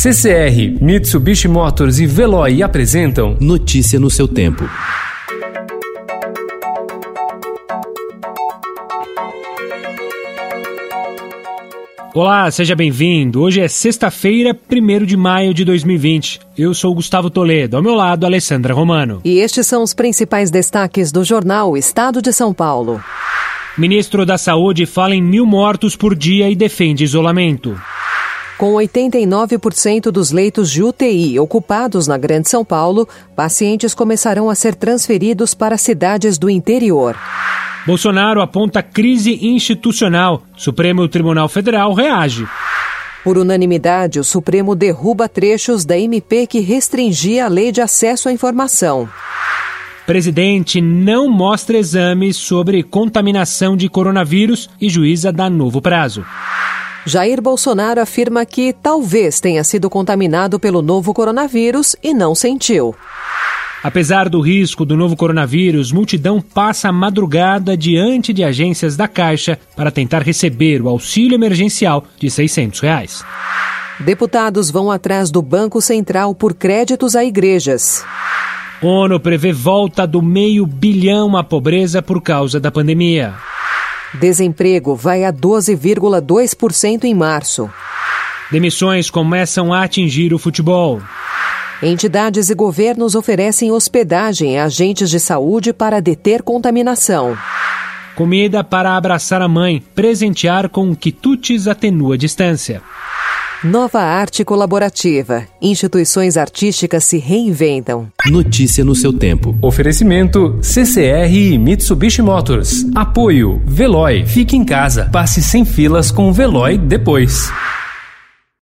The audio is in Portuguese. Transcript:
CCR, Mitsubishi Motors e Veloy apresentam Notícia no seu tempo. Olá, seja bem-vindo. Hoje é sexta-feira, 1 de maio de 2020. Eu sou Gustavo Toledo, ao meu lado, Alessandra Romano. E estes são os principais destaques do jornal Estado de São Paulo. Ministro da Saúde fala em mil mortos por dia e defende isolamento. Com 89% dos leitos de UTI ocupados na Grande São Paulo, pacientes começarão a ser transferidos para cidades do interior. Bolsonaro aponta crise institucional. Supremo Tribunal Federal reage. Por unanimidade, o Supremo derruba trechos da MP que restringia a lei de acesso à informação. Presidente não mostra exames sobre contaminação de coronavírus e juíza dá novo prazo. Jair Bolsonaro afirma que talvez tenha sido contaminado pelo novo coronavírus e não sentiu. Apesar do risco do novo coronavírus, multidão passa a madrugada diante de agências da Caixa para tentar receber o auxílio emergencial de 600 reais. Deputados vão atrás do Banco Central por créditos a igrejas. ONU prevê volta do meio bilhão à pobreza por causa da pandemia. Desemprego vai a 12,2% em março. Demissões começam a atingir o futebol. Entidades e governos oferecem hospedagem a agentes de saúde para deter contaminação. Comida para abraçar a mãe, presentear com quitutes atenua a distância. Nova arte colaborativa. Instituições artísticas se reinventam. Notícia no seu tempo. Oferecimento CCR e Mitsubishi Motors. Apoio Veloy. Fique em casa. Passe sem filas com o Veloy depois.